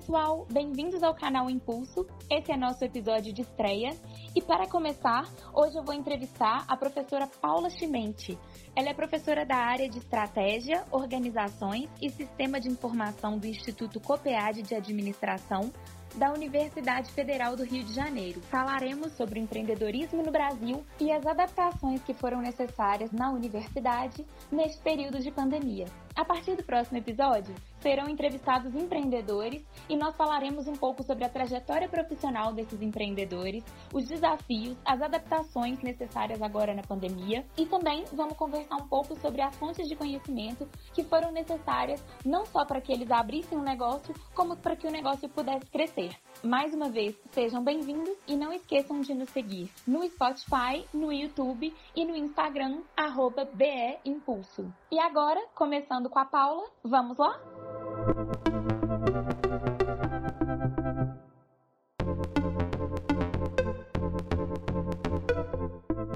pessoal, bem-vindos ao canal Impulso. Esse é nosso episódio de estreia. E para começar, hoje eu vou entrevistar a professora Paula Chimente. Ela é professora da área de Estratégia, Organizações e Sistema de Informação do Instituto COPEAD de Administração da Universidade Federal do Rio de Janeiro. Falaremos sobre o empreendedorismo no Brasil e as adaptações que foram necessárias na universidade neste período de pandemia. A partir do próximo episódio, serão entrevistados empreendedores e nós falaremos um pouco sobre a trajetória profissional desses empreendedores, os desafios, as adaptações necessárias agora na pandemia e também vamos conversar um pouco sobre as fontes de conhecimento que foram necessárias não só para que eles abrissem um negócio, como para que o negócio pudesse crescer. Mais uma vez, sejam bem-vindos e não esqueçam de nos seguir no Spotify, no YouTube e no Instagram, arroba BE Impulso. E agora, começando com a Paula, vamos lá?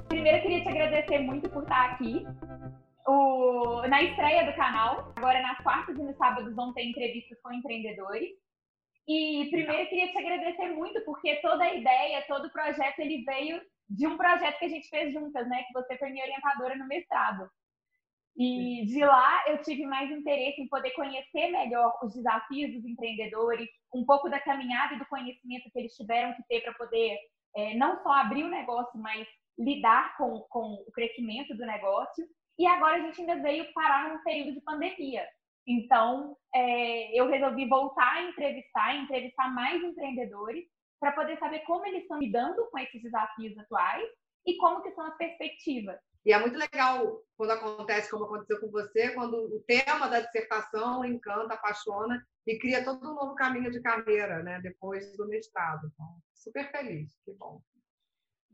Primeiro, eu queria te agradecer muito por estar aqui. O... Na estreia do canal, agora nas quartas e nos sábados vão ter entrevistas com empreendedores. E primeiro eu queria te agradecer muito, porque toda a ideia, todo o projeto, ele veio de um projeto que a gente fez juntas, né? Que você foi minha orientadora no mestrado. E de lá eu tive mais interesse em poder conhecer melhor os desafios dos empreendedores, um pouco da caminhada e do conhecimento que eles tiveram que ter para poder é, não só abrir o negócio, mas lidar com, com o crescimento do negócio. E agora a gente ainda veio parar num período de pandemia. Então, é, eu resolvi voltar a entrevistar, entrevistar mais empreendedores para poder saber como eles estão lidando com esses desafios atuais e como que são as perspectivas. E é muito legal quando acontece como aconteceu com você, quando o tema da dissertação encanta, apaixona e cria todo um novo caminho de carreira, né? Depois do mestrado. Então, super feliz, que bom.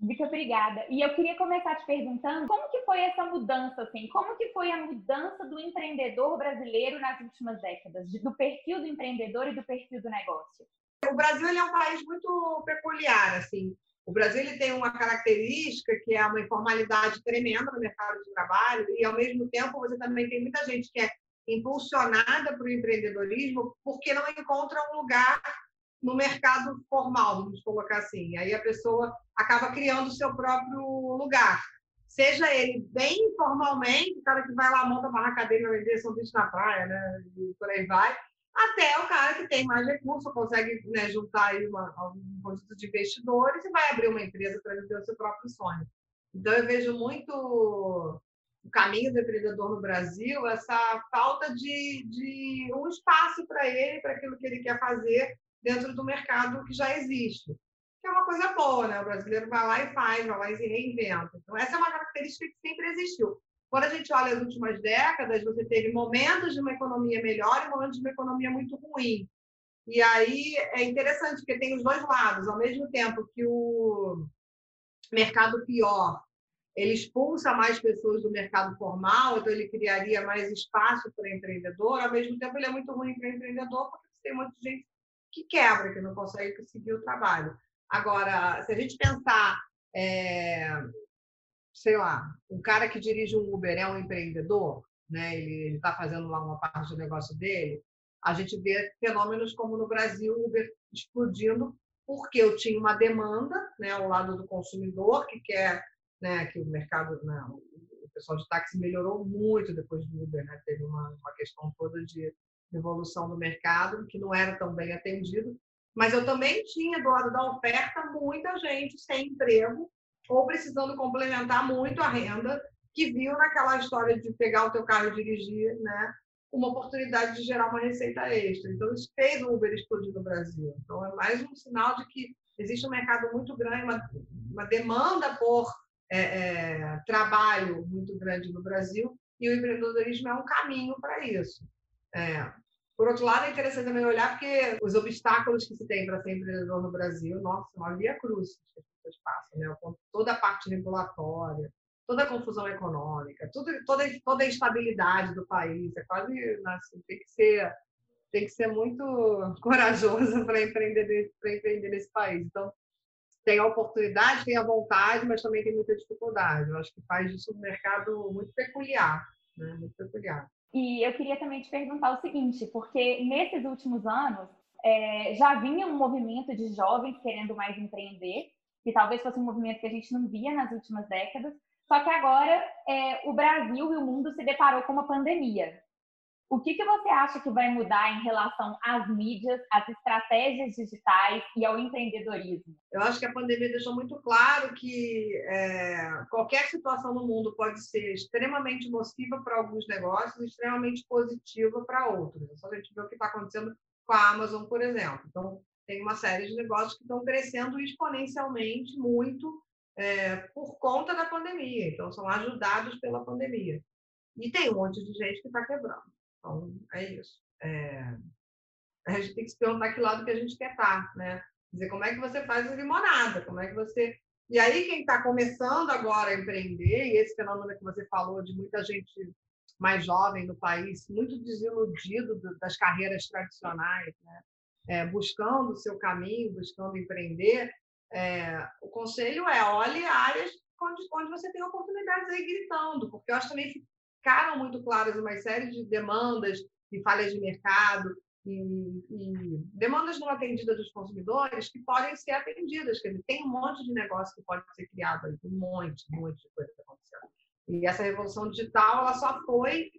Muito obrigada. E eu queria começar te perguntando como que foi essa mudança, assim, como que foi a mudança do empreendedor brasileiro nas últimas décadas, do perfil do empreendedor e do perfil do negócio? O Brasil é um país muito peculiar, assim. O Brasil ele tem uma característica que é uma informalidade tremenda no mercado de trabalho e, ao mesmo tempo, você também tem muita gente que é impulsionada para o empreendedorismo porque não encontra um lugar no mercado formal, vamos colocar assim. Aí a pessoa acaba criando o seu próprio lugar. Seja ele bem informalmente, o cara que vai lá, monta uma barraca dele, vender sanduíche na praia, né? E por aí vai, até o cara que tem mais recursos, consegue né, juntar uma, um conjunto de investidores e vai abrir uma empresa para viver o seu próprio sonho. Então, eu vejo muito o caminho do empreendedor no Brasil, essa falta de, de um espaço para ele, para aquilo que ele quer fazer dentro do mercado que já existe. Que é uma coisa boa, né? O brasileiro vai lá e faz, vai lá e se reinventa. Então, essa é uma característica que sempre existiu. Quando a gente olha as últimas décadas, você teve momentos de uma economia melhor e momentos de uma economia muito ruim. E aí é interessante, porque tem os dois lados. Ao mesmo tempo que o mercado pior, ele expulsa mais pessoas do mercado formal, então ele criaria mais espaço para empreendedor. Ao mesmo tempo, ele é muito ruim para empreendedor, porque tem muita gente que quebra, que não consegue conseguir o trabalho. Agora, se a gente pensar é, sei lá, um cara que dirige um Uber é um empreendedor, né? Ele está fazendo lá uma parte do negócio dele. A gente vê fenômenos como no Brasil o Uber explodindo porque eu tinha uma demanda, né, ao lado do consumidor que quer, né, que o mercado, né, o pessoal de táxi melhorou muito depois do Uber, né? Teve uma, uma questão toda de evolução do mercado que não era tão bem atendido. Mas eu também tinha do lado da oferta muita gente sem emprego ou precisando complementar muito a renda, que viu naquela história de pegar o teu carro e dirigir, né? Uma oportunidade de gerar uma receita extra. Então, isso fez o Uber explodir no Brasil. Então, é mais um sinal de que existe um mercado muito grande, uma, uma demanda por é, é, trabalho muito grande no Brasil, e o empreendedorismo é um caminho para isso. É. Por outro lado, é interessante também olhar porque os obstáculos que se tem para ser empreendedor no Brasil, nossa, uma via cruz pessoas passam, né? toda a parte regulatória, toda a confusão econômica, tudo, toda, toda a instabilidade do país, é quase assim, tem que ser tem que ser muito corajoso para empreender empreender nesse país. Então tem a oportunidade, tem a vontade, mas também tem muita dificuldade. Eu acho que faz disso um mercado muito peculiar, né? Muito peculiar. E eu queria também te perguntar o seguinte, porque nesses últimos anos é, já vinha um movimento de jovens querendo mais empreender, que talvez fosse um movimento que a gente não via nas últimas décadas, só que agora é, o Brasil e o mundo se deparou com uma pandemia. O que, que você acha que vai mudar em relação às mídias, às estratégias digitais e ao empreendedorismo? Eu acho que a pandemia deixou muito claro que é, qualquer situação no mundo pode ser extremamente nociva para alguns negócios e extremamente positiva para outros. É só a gente ver o que está acontecendo com a Amazon, por exemplo. Então, tem uma série de negócios que estão crescendo exponencialmente muito é, por conta da pandemia. Então, são ajudados pela pandemia. E tem um monte de gente que está quebrando. Então, é isso. É... A gente tem que se perguntar que lado que a gente quer estar, né? Dizer, como é que você faz a limonada? Como é que você... E aí, quem está começando agora a empreender, e esse fenômeno que você falou de muita gente mais jovem no país, muito desiludido das carreiras tradicionais, né? É, buscando o seu caminho, buscando empreender, é, o conselho é olhe áreas onde, onde você tem oportunidades aí gritando, porque eu acho também ficaram muito claras uma série de demandas e falhas de mercado e, e, demandas não atendidas dos consumidores que podem ser atendidas. Quer dizer, tem um monte de negócio que pode ser criado aí, um monte, um monte de coisa acontecendo. E essa revolução digital, ela só foi,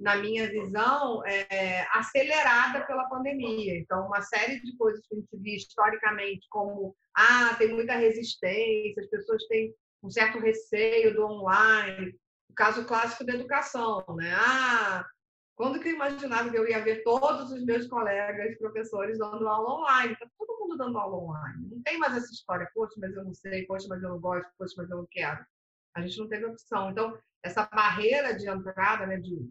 na minha visão, é, acelerada pela pandemia. Então, uma série de coisas que a gente viu historicamente como, ah, tem muita resistência, as pessoas têm um certo receio do online, caso clássico da educação, né? Ah, quando que eu imaginava que eu ia ver todos os meus colegas professores dando aula online? Está todo mundo dando aula online. Não tem mais essa história, poxa, mas eu não sei, poxa, mas eu não gosto, poxa, mas eu não quero. A gente não teve opção. Então, essa barreira de entrada, né, de,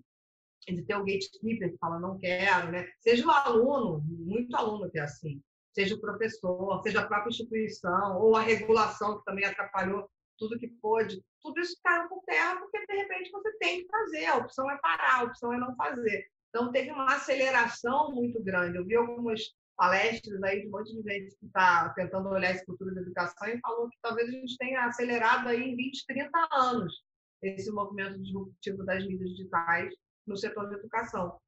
de ter o gatekeeper que fala não quero, né? Seja o aluno, muito aluno que é assim, seja o professor, seja a própria instituição, ou a regulação que também atrapalhou tudo que pôde, tudo isso caiu por terra porque de repente você tem que fazer, a opção é parar, a opção é não fazer. Então teve uma aceleração muito grande. Eu vi algumas palestras aí de um monte de gente que está tentando olhar esse futuro da educação e falou que talvez a gente tenha acelerado aí em 20, 30 anos esse movimento disruptivo das mídias digitais no setor de educação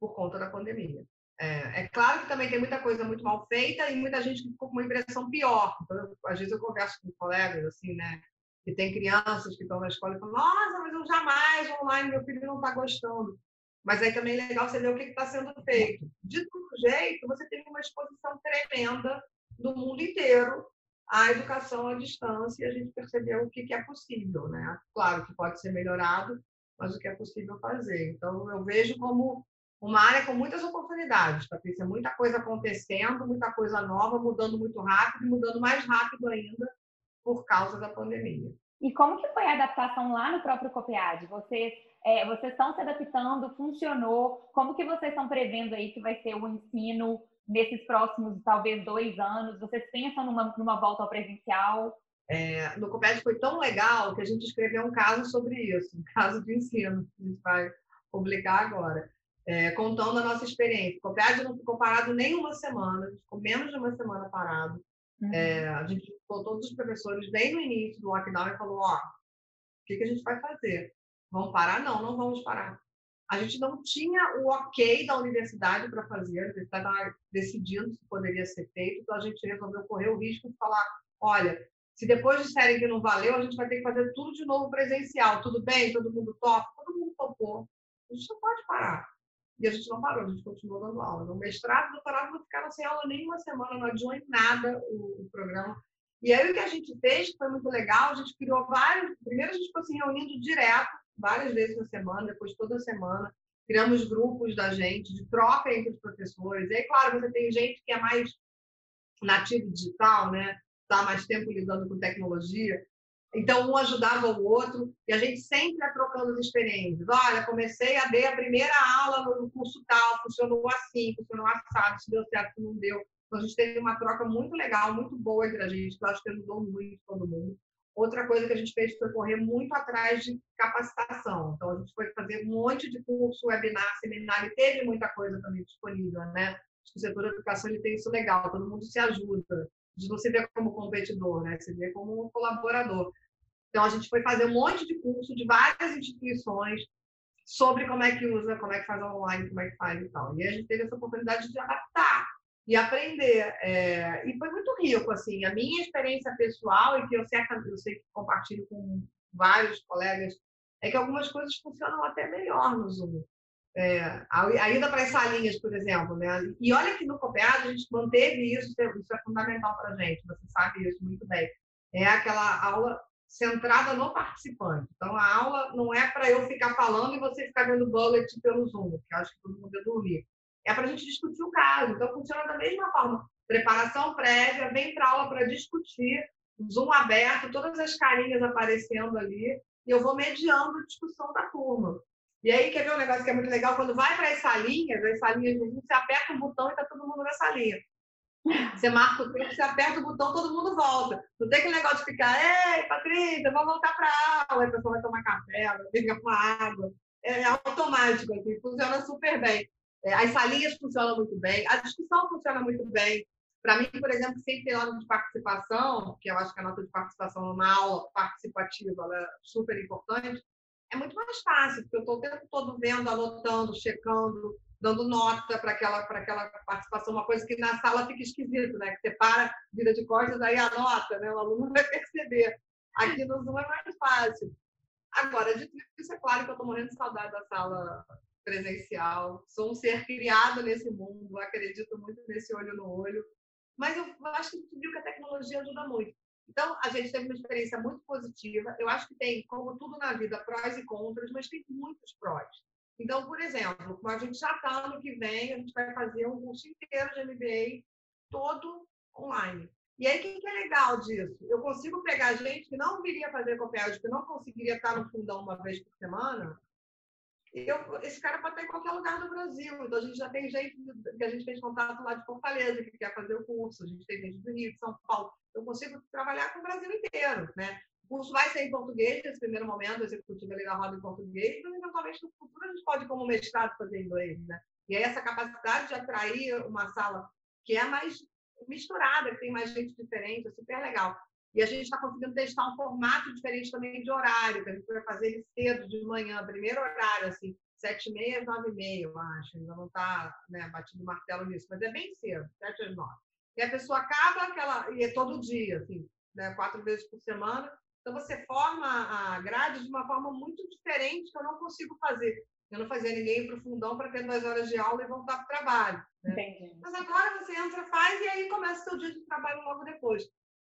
por conta da pandemia. É, é, claro que também tem muita coisa muito mal feita e muita gente ficou com uma impressão pior. Então, às vezes eu converso com colegas assim, né? Que tem crianças que estão na escola e falam, nossa, mas eu jamais online, meu filho não está gostando. Mas aí também é legal você ver o que está sendo feito. De todo jeito, você tem uma exposição tremenda do mundo inteiro à educação à distância e a gente percebeu o que, que é possível. Né? Claro que pode ser melhorado, mas o que é possível fazer. Então, eu vejo como uma área com muitas oportunidades, Patrícia. Muita coisa acontecendo, muita coisa nova, mudando muito rápido e mudando mais rápido ainda por causa da pandemia. E como que foi a adaptação lá no próprio Copiad? Vocês, é, vocês estão se adaptando? Funcionou? Como que vocês estão prevendo aí que vai ser o ensino nesses próximos, talvez, dois anos? Vocês pensam numa, numa volta ao presencial? É, no Copiad foi tão legal que a gente escreveu um caso sobre isso, um caso de ensino, que a gente vai publicar agora. É, contando a nossa experiência. O Copiad não ficou parado nem uma semana, ficou menos de uma semana parado. Uhum. É, a gente juntou todos os professores bem no início do lockdown e falou: ó, o que, que a gente vai fazer? Vamos parar? Não, não vamos parar. A gente não tinha o ok da universidade para fazer, a estava decidindo se poderia ser feito, então a gente resolveu correr o risco de falar: olha, se depois disserem que não valeu, a gente vai ter que fazer tudo de novo presencial. Tudo bem? Todo mundo topa? Todo mundo topou. A gente não pode parar. E a gente não parou, a gente continuou dando aula. No mestrado, doutorado, não ficaram sem aula nem uma semana, não adiou em nada o, o, programa. E aí o que a gente fez, que foi muito legal, a gente criou vários. Primeiro a gente ficou se reunindo direto, várias vezes na semana, depois toda semana. Criamos grupos da gente, de troca entre os professores. E aí, claro, você tem gente que é mais nativo digital, né? Está mais tempo lidando com tecnologia. Então, um ajudava o outro e a gente sempre trocando as experiências. Olha, comecei a dar a primeira aula no curso tal, funcionou assim, funcionou assado, se deu certo, se não deu. Então, a gente teve uma troca muito legal, muito boa entre a gente, que eu acho que ajudou muito todo mundo. Outra coisa que a gente fez foi correr muito atrás de capacitação. Então, a gente foi fazer um monte de curso, webinar, seminário, e teve muita coisa também disponível, né? O setor da educação ele tem isso legal, todo mundo se ajuda. Gente não se vê como competidor, né? Se vê como colaborador. Então, a gente foi fazer um monte de curso de várias instituições sobre como é que usa, como é que faz online, como é que faz e tal. E a gente teve essa oportunidade de adaptar. e aprender. É, e foi muito rico, assim, a minha experiência pessoal, e que eu sei, eu sei que compartilho com vários colegas, é que algumas coisas funcionam até melhor no Zoom. É, para as salinhas, por exemplo, né? E olha que no COPEAD a gente manteve isso, isso é fundamental para a gente, você sabe isso muito bem. É aquela aula centrada no participante. Então, a aula não é para eu ficar falando e você ficar vendo bullet pelo Zoom, que acho que todo mundo ia dormir. É para a gente discutir o caso. Então, funciona da mesma forma. Preparação prévia, vem para aula para discutir, Zoom aberto, todas as carinhas aparecendo ali, e eu vou mediando a discussão da turma. E aí, quer ver um negócio que é muito legal? Quando vai para as salinhas, as salinhas do Zoom, você aperta um botão e está todo mundo na salinha. Você marca o tempo, você aperta o botão, todo mundo volta. Não tem aquele negócio de ficar, ei, Patrícia, vamos voltar para aula. A pessoa vai tomar café, vai pegar uma água. É, é automático, assim, funciona super bem. É, as salinhas funcionam muito bem, a discussão funciona muito bem. Para mim, por exemplo, sempre tem nota de participação, que eu acho que a nota de participação numa aula participativa é super importante, é muito mais fácil, porque eu estou o tempo todo vendo, anotando, checando, dando nota para aquela, aquela participação, uma coisa que na sala fica esquisito, né? Que você para, vira de costas, aí anota, né? O aluno vai perceber. Aqui no Zoom é mais fácil. Agora, isso, é claro que eu estou morrendo de saudade da sala presencial. Sou um ser criado nesse mundo, acredito muito nesse olho no olho. Mas eu acho que viu que a tecnologia ajuda muito. Então, a gente teve uma experiência muito positiva. Eu acho que tem, como tudo na vida, prós e contras, mas tem muitos prós. Então, por exemplo, a gente já está ano que vem, a gente vai fazer um curso inteiro de MBA todo online. E aí, o que, é legal disso? Eu consigo pegar gente que não viria fazer copédio, que não conseguiria estar no fundão uma vez por semana. Eu, esse cara pode estar em qualquer lugar do Brasil. Então, a gente já tem gente que a gente fez contato lá de Fortaleza, que quer fazer o curso. A gente tem gente do Rio, de São Paulo. Eu consigo trabalhar com o Brasil inteiro, né? O curso vai ser em português, nesse primeiro momento, o executivo ali na roda em português, mas eventualmente no futuro a gente pode, como mestrado, fazer inglês, né? E aí essa capacidade de atrair uma sala que é mais misturada, que tem mais gente diferente, é super legal. E a gente está conseguindo testar um formato diferente também de horário, que a gente vai fazer ele cedo, de manhã, primeiro horário, assim, sete e meia, nove e meia, eu acho. Ainda não está né, batido martelo nisso, mas é bem cedo, sete às nove. E a pessoa acaba aquela, e é todo dia, assim, né, quatro vezes por semana, então, você forma a grade de uma forma muito diferente que eu não consigo fazer. Eu não fazia ninguém para o fundão para ter duas horas de aula e voltar para o trabalho. Né? Mas agora você entra, faz e aí começa o seu dia de trabalho logo depois.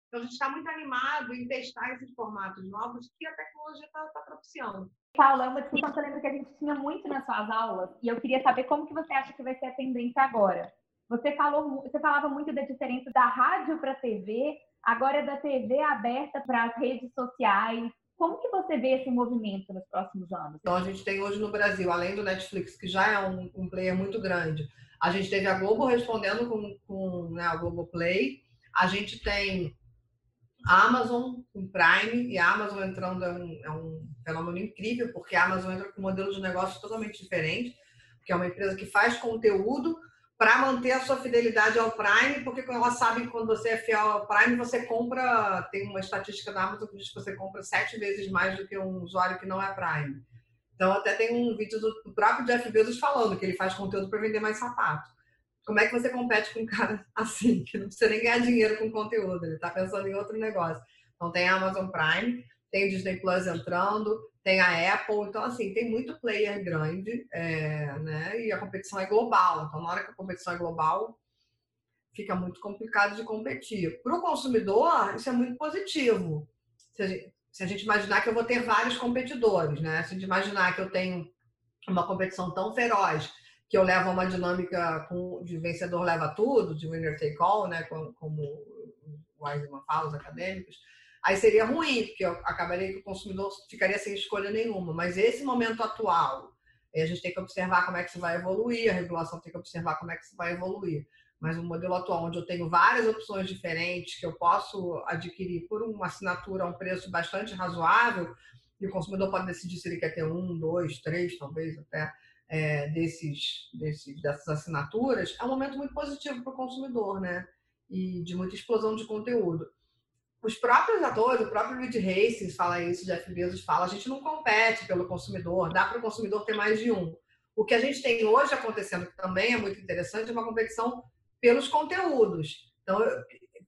Então, a gente está muito animado em testar esses formatos novos que a tecnologia está tá propiciando. Paula, é uma discussão que eu lembro que a gente tinha muito nas suas aulas e eu queria saber como que você acha que vai ser a tendência agora. Você, falou, você falava muito da diferença da rádio para a TV, agora é da TV aberta para as redes sociais. Como que você vê esse movimento nos próximos anos? Então, a gente tem hoje no Brasil, além do Netflix, que já é um, um player muito grande, a gente teve a Globo respondendo com, com né, a Globoplay, a gente tem a Amazon com Prime, e a Amazon entrando é um, é um fenômeno incrível, porque a Amazon entra com um modelo de negócio totalmente diferente, que é uma empresa que faz conteúdo para manter a sua fidelidade ao Prime, porque ela sabe que quando você é fiel ao Prime, você compra, tem uma estatística da Amazon que diz que você compra sete vezes mais do que um usuário que não é Prime. Então, até tem um vídeo do próprio Jeff Bezos falando que ele faz conteúdo para vender mais sapato. Como é que você compete com um cara assim, que não precisa nem ganhar dinheiro com conteúdo, ele está pensando em outro negócio. Então, tem a Amazon Prime, tem o Disney Plus entrando, tem a Apple, então assim, tem muito player grande, é, né? E a competição é global. Então, na hora que a competição é global, fica muito complicado de competir. Para o consumidor, isso é muito positivo. Se a, gente, se a, gente, imaginar que eu vou ter vários competidores, né? Se a gente imaginar que eu tenho uma competição tão feroz que eu levo uma dinâmica com, de vencedor leva tudo, de winner take all, né? Como, como o Wiseman fala, os acadêmicos aí seria ruim, porque eu acabaria que o consumidor ficaria sem escolha nenhuma. Mas esse momento atual, a gente tem que observar como é que isso vai evoluir, a regulação tem que observar como é que isso vai evoluir. Mas o modelo atual, onde eu tenho várias opções diferentes que eu posso adquirir por uma assinatura a um preço bastante razoável, e o consumidor pode decidir se ele quer ter um, dois, três, talvez até, é, desses, desses, dessas assinaturas, é um momento muito positivo para o consumidor, né? E de muita explosão de conteúdo os próprios atores, o próprio Reed Hastings fala isso, Jeff Bezos fala, a gente não compete pelo consumidor, dá para o consumidor ter mais de um. O que a gente tem hoje acontecendo, que também é muito interessante, é uma competição pelos conteúdos. Então,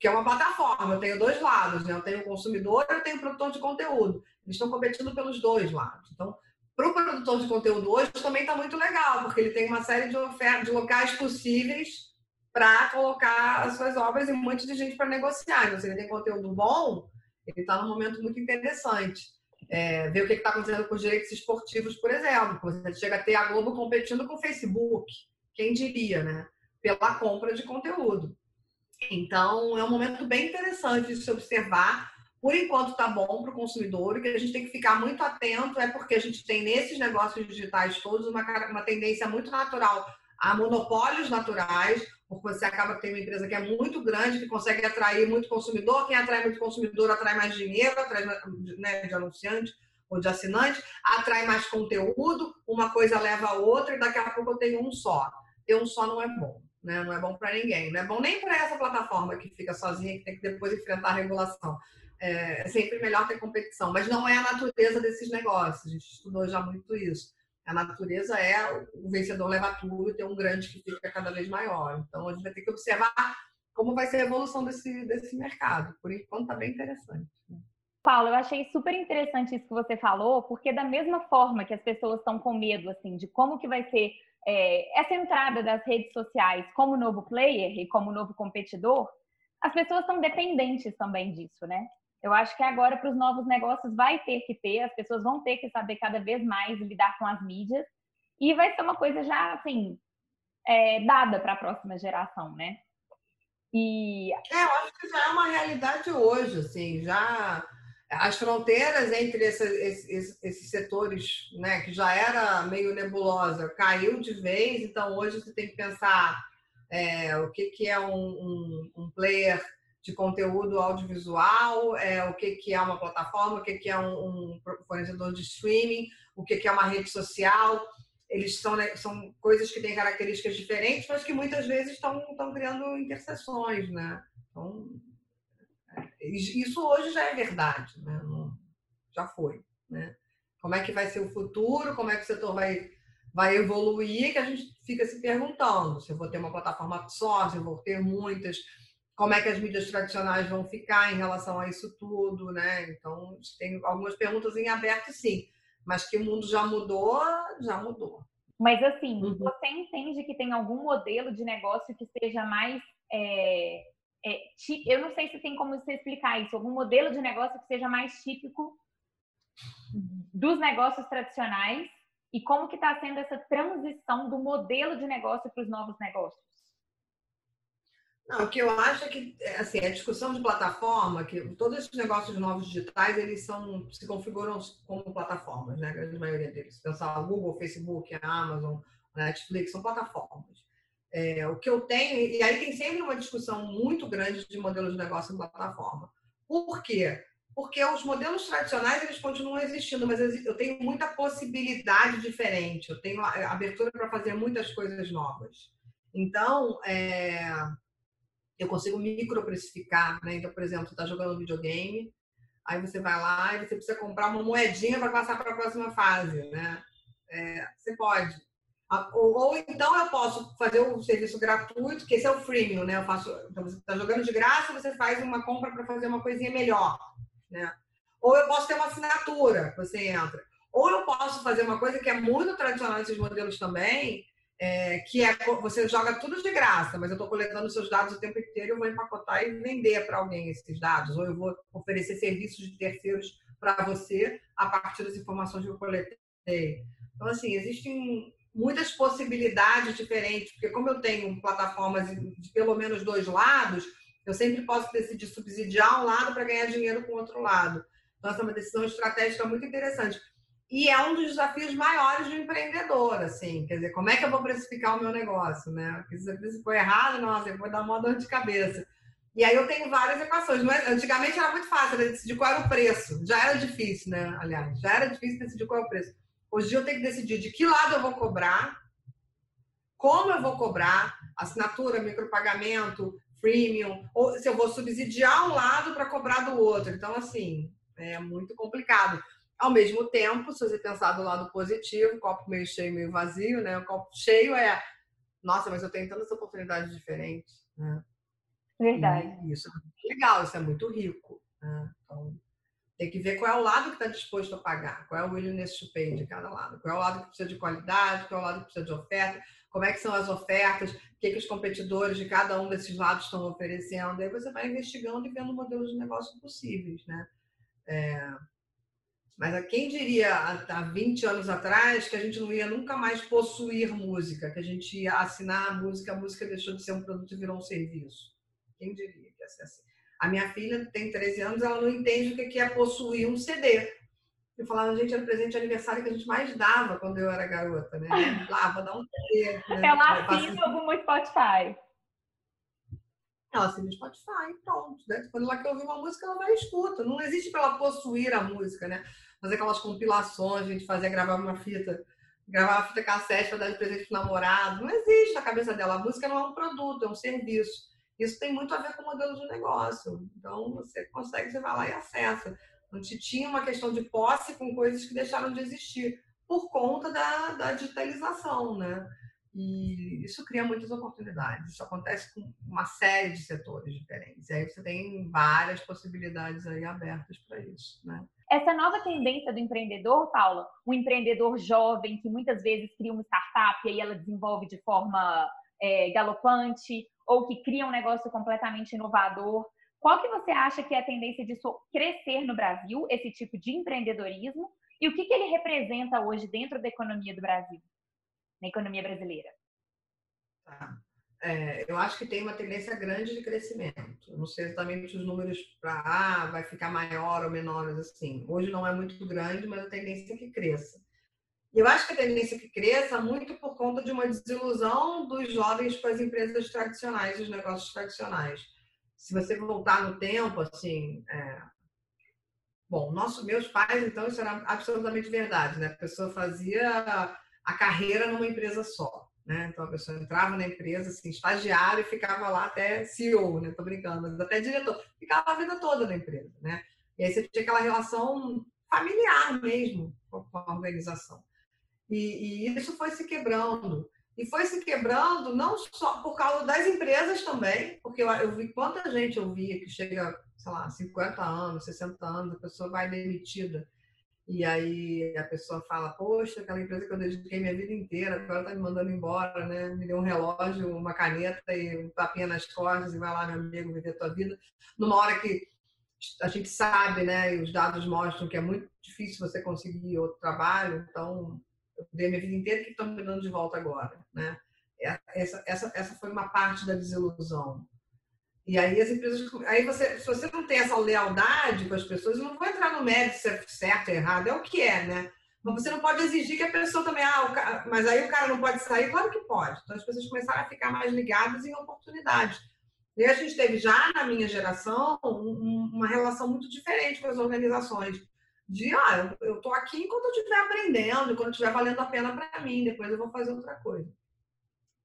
que é uma plataforma, eu tenho dois lados, né? Eu tenho o consumidor e eu tenho o produtor de conteúdo. Eles estão competindo pelos dois lados. Então, para o produtor de conteúdo hoje também está muito legal, porque ele tem uma série de ofertas, de locais possíveis para colocar as suas obras e um monte de gente para negociar. Então, se ele tem conteúdo bom, ele está num momento muito interessante. É, ver o que está acontecendo com os direitos esportivos, por exemplo. Você chega a ter a Globo competindo com o Facebook. Quem diria, né? Pela compra de conteúdo. Então, é um momento bem interessante de se observar. Por enquanto, está bom para o consumidor. O que a gente tem que ficar muito atento é porque a gente tem nesses negócios digitais todos uma, uma tendência muito natural a monopólios naturais, porque você acaba tendo uma empresa que é muito grande, que consegue atrair muito consumidor. Quem atrai muito consumidor atrai mais dinheiro, atrai né, de anunciante ou de assinante, atrai mais conteúdo, uma coisa leva a outra e daqui a pouco eu tenho um só. Ter um só não é bom né? Não é bom para ninguém. Não é bom nem para essa plataforma que fica sozinha, que tem que depois enfrentar a regulação. É, é sempre melhor ter competição, mas não é a natureza desses negócios. A gente estudou já muito isso. A natureza é o vencedor leva tudo e tem um grande que fica cada vez maior. Então a gente vai ter que observar como vai ser a evolução desse, desse mercado. Por enquanto está bem interessante. Né? Paulo, eu achei super interessante isso que você falou, porque da mesma forma que as pessoas estão com medo assim de como que vai ser é, essa entrada das redes sociais como novo player e como novo competidor, as pessoas estão dependentes também disso, né? Eu acho que agora para os novos negócios vai ter que ter, as pessoas vão ter que saber cada vez mais lidar com as mídias e vai ser uma coisa já assim é, dada para a próxima geração, né? E é, eu acho que já é uma realidade hoje, assim, já as fronteiras entre esse, esse, esses setores, né, que já era meio nebulosa, caiu de vez. Então, hoje você tem que pensar é, o que, que é um, um, um, player de conteúdo audiovisual, é, o que, que é uma plataforma, o que, que é um, um fornecedor de streaming, o que, que é uma rede social. Eles são, né, são coisas que têm características diferentes, mas que muitas vezes estão, criando interseções, né? Então, isso hoje já é verdade, né? já foi. Né? Como é que vai ser o futuro, como é que o setor vai, vai evoluir, que a gente fica se perguntando se eu vou ter uma plataforma só, se eu vou ter muitas, como é que as mídias tradicionais vão ficar em relação a isso tudo, né? Então, tem algumas perguntas em aberto, sim, mas que o mundo já mudou, já mudou. Mas assim, uhum. você entende que tem algum modelo de negócio que seja mais é, é, eu não sei se tem como você explicar isso, algum modelo de negócio que seja mais típico dos negócios tradicionais e como que está sendo essa transição do modelo de negócio para os novos negócios? Não, o que eu acho é que assim, a discussão de plataforma, que todos esses negócios novos digitais, eles são, se configuram como plataformas, né? A grande maioria deles. Pensar o Google, Facebook, Amazon, Netflix, são plataformas. É, o que eu tenho, e aí tem sempre uma discussão muito grande de modelos de negócio em plataforma. Por quê? Porque os modelos tradicionais eles continuam existindo, mas eu tenho muita possibilidade diferente, eu tenho abertura para fazer muitas coisas novas. Então, é, eu consigo microprecificar, né? Então, por exemplo, você está jogando videogame, aí você vai lá e você precisa comprar uma moedinha para passar para a próxima fase, né? É, você pode. Ou, ou, então eu posso fazer um serviço gratuito, que esse é o freemium, né? Eu faço, então você está jogando de graça, você faz uma compra para fazer uma coisinha melhor, né? Ou eu posso ter uma assinatura, você entra. Ou eu posso fazer uma coisa que é muito tradicional nesses modelos também, é, que é você joga tudo de graça, mas eu estou coletando seus dados o tempo inteiro, eu vou empacotar e vender para alguém esses dados, ou eu vou oferecer serviços de terceiros para você a partir das informações que eu coletei. Então, assim, existem muitas possibilidades diferentes, porque como eu tenho plataformas de pelo menos dois lados, eu sempre posso decidir subsidiar um lado para ganhar dinheiro com o outro lado. Então, essa é uma decisão estratégica muito interessante. E é um dos desafios maiores do empreendedor, assim, quer dizer, como é que eu vou precificar o meu negócio, né? Porque se precificou errado, nossa, eu vou dar uma dor de cabeça. E aí eu tenho várias equações. Mas antigamente era muito fácil decidir qual era o preço. Já era difícil, né? Aliás, já era difícil decidir qual é o preço. Hoje eu tenho que decidir de que lado eu vou cobrar, como eu vou cobrar, assinatura, micropagamento, freemium, ou se eu vou subsidiar um lado para cobrar do outro. Então, assim, é muito complicado. Ao mesmo tempo, se você pensar do lado positivo, copo meio cheio, meio vazio, né? O copo cheio é, nossa, mas eu tenho tantas oportunidades diferentes. Né? Verdade. E isso é legal, isso é muito rico. Né? Então, tem que ver qual é o lado que está disposto a pagar, qual é o willingness to pay de cada lado, qual é o lado que precisa de qualidade, qual é o lado que precisa de oferta, como é que são as ofertas, o que, que os competidores de cada um desses lados estão oferecendo. Aí você vai investigando e vendo modelos de negócio possíveis, né? É... Mas quem diria há 20 anos atrás que a gente não ia nunca mais possuir música, que a gente ia assinar a música, a música deixou de ser um produto e virou um serviço? Quem diria que ia ser assim? A minha filha tem 13 anos, ela não entende o que é possuir um CD. Eu falava, gente, era o presente de aniversário que a gente mais dava quando eu era garota, né? Lá, vou dar um CD. Né? Ela assina algum Spotify. Ela assina o Spotify, pronto. Né? Quando ela quer ouvir uma música, ela vai e escuta. Não existe para ela possuir a música, né? Fazer aquelas compilações, a gente fazia gravar uma fita, gravar uma fita cassete para dar de presente pro namorado. Não existe na cabeça dela. A música não é um produto, é um serviço. Isso tem muito a ver com o modelo de negócio. Então, você consegue, você vai lá e acessa. Não se tinha uma questão de posse com coisas que deixaram de existir por conta da, da digitalização, né? E isso cria muitas oportunidades. Isso acontece com uma série de setores diferentes. E aí você tem várias possibilidades aí abertas para isso, né? Essa nova tendência do empreendedor, Paula, um empreendedor jovem que muitas vezes cria uma startup e aí ela desenvolve de forma é, galopante, ou que cria um negócio completamente inovador. Qual que você acha que é a tendência disso crescer no Brasil, esse tipo de empreendedorismo? E o que, que ele representa hoje dentro da economia do Brasil, na economia brasileira? Tá. É, eu acho que tem uma tendência grande de crescimento. não sei exatamente os números para ah, vai ficar maior ou menor, assim. Hoje não é muito grande, mas a tendência é que cresça. Eu acho que a tendência é que cresça muito por conta de uma desilusão dos jovens com as empresas tradicionais, os negócios tradicionais. Se você voltar no tempo, assim, é... bom, nosso, meus pais, então, isso era absolutamente verdade, né? A pessoa fazia a carreira numa empresa só, né? Então a pessoa entrava na empresa, assim, estagiário e ficava lá até CEO, né? Tô brincando, mas até diretor, ficava a vida toda na empresa, né? E aí você tinha aquela relação familiar mesmo com a organização. E, e, isso foi se quebrando. E foi se quebrando não só por causa das empresas também, porque eu, eu vi quanta gente eu via que chega, sei lá, 50 anos, 60 anos, a pessoa vai demitida. E aí a pessoa fala, poxa, aquela empresa que eu dediquei minha vida inteira, agora tá me mandando embora, né? Me deu um relógio, uma caneta e um tapinha nas costas e vai lá, meu amigo, viver tua vida. Numa hora que a gente sabe, né, e os dados mostram que é muito difícil você conseguir outro trabalho, então eu dei minha vida inteira que estão me dando de volta agora, né? É, essa, essa, essa foi uma parte da desilusão. E aí as empresas, aí você, se você não tem essa lealdade com as pessoas, eu não vou entrar no mérito se é certo ou errado, é o que é, né? Mas você não pode exigir que a pessoa também, ah, cara, mas aí o cara não pode sair, claro que pode. Então as pessoas começaram a ficar mais ligadas em oportunidades. E a gente teve já na minha geração uma relação muito diferente com as organizações de ah, eu estou aqui enquanto eu estiver aprendendo, quando estiver valendo a pena para mim, depois eu vou fazer outra coisa.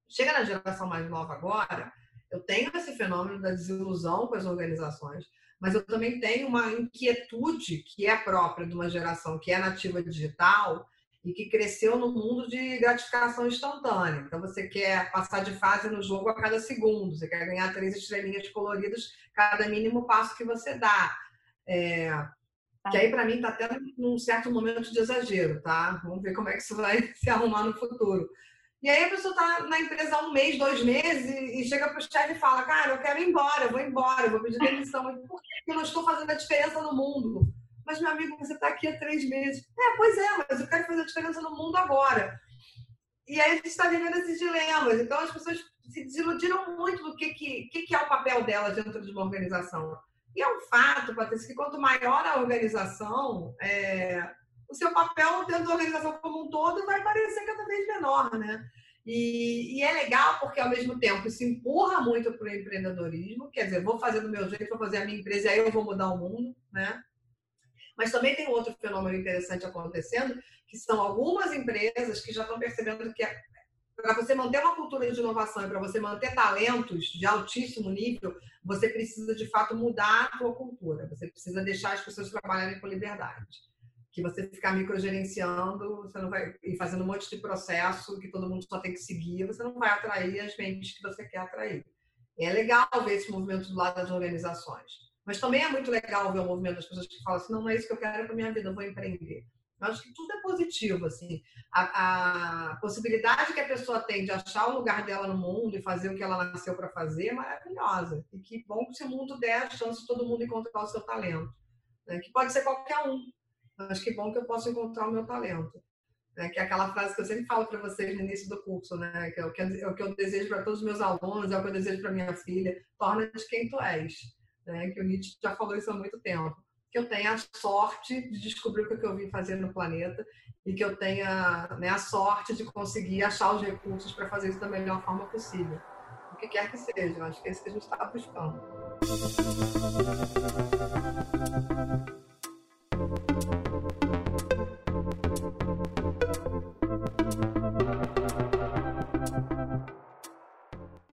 Chega na geração mais nova agora, eu tenho esse fenômeno da desilusão com as organizações, mas eu também tenho uma inquietude que é própria de uma geração que é nativa digital e que cresceu no mundo de gratificação instantânea. Então você quer passar de fase no jogo a cada segundo, você quer ganhar três estrelinhas coloridas cada mínimo passo que você dá. É, que aí, para mim, está até num certo momento de exagero, tá? Vamos ver como é que isso vai se arrumar no futuro. E aí a pessoa está na empresa há um mês, dois meses, e chega para o chefe e fala, cara, eu quero ir embora, eu vou embora, eu vou pedir demissão. Por que eu não estou fazendo a diferença no mundo? Mas, meu amigo, você está aqui há três meses. É, pois é, mas eu quero fazer a diferença no mundo agora. E aí a gente está vivendo esses dilemas. Então as pessoas se desiludiram muito do que, que, que é o papel delas dentro de uma organização. E é um fato, Patrícia, que quanto maior a organização, é, o seu papel dentro da organização como um todo vai parecer cada vez menor, né? E, e, é legal porque, ao mesmo tempo, isso empurra muito para o empreendedorismo. Quer dizer, vou fazer do meu jeito, vou fazer a minha empresa e aí eu vou mudar o mundo, né? Mas também tem outro fenômeno interessante acontecendo, que são algumas empresas que já estão percebendo que é para você manter uma cultura de inovação e para você manter talentos de altíssimo nível, você precisa de fato mudar a sua cultura. Você precisa deixar as pessoas trabalharem com liberdade. Que você ficar microgerenciando, você não vai e fazendo um monte de processo que todo mundo só tem que seguir, você não vai atrair as mentes que você quer atrair. É legal ver esse movimento do lado das organizações. Mas também é muito legal ver o movimento das pessoas que falam assim, não, não é isso que eu quero para minha vida, eu vou empreender. Eu acho que tudo é positivo, assim. A, a, possibilidade que a pessoa tem de achar o lugar dela no mundo e fazer o que ela nasceu para fazer é maravilhosa. E que bom se o mundo der a chance de todo mundo encontrar o seu talento. Né? Que pode ser qualquer um. Mas que bom que eu posso encontrar o meu talento. Né? Que é aquela frase que eu sempre falo para vocês no início do curso, né? Que é o que, é o que eu desejo para todos os meus alunos, é o que eu desejo para minha filha. Torna-te quem tu és. Né? Que o Nietzsche já falou isso há muito tempo que eu tenha a sorte de descobrir o que eu vim fazer no planeta e que eu tenha né, a sorte de conseguir achar os recursos para fazer isso da melhor forma possível. O que quer que seja, acho que é isso que a gente está buscando. Thank you.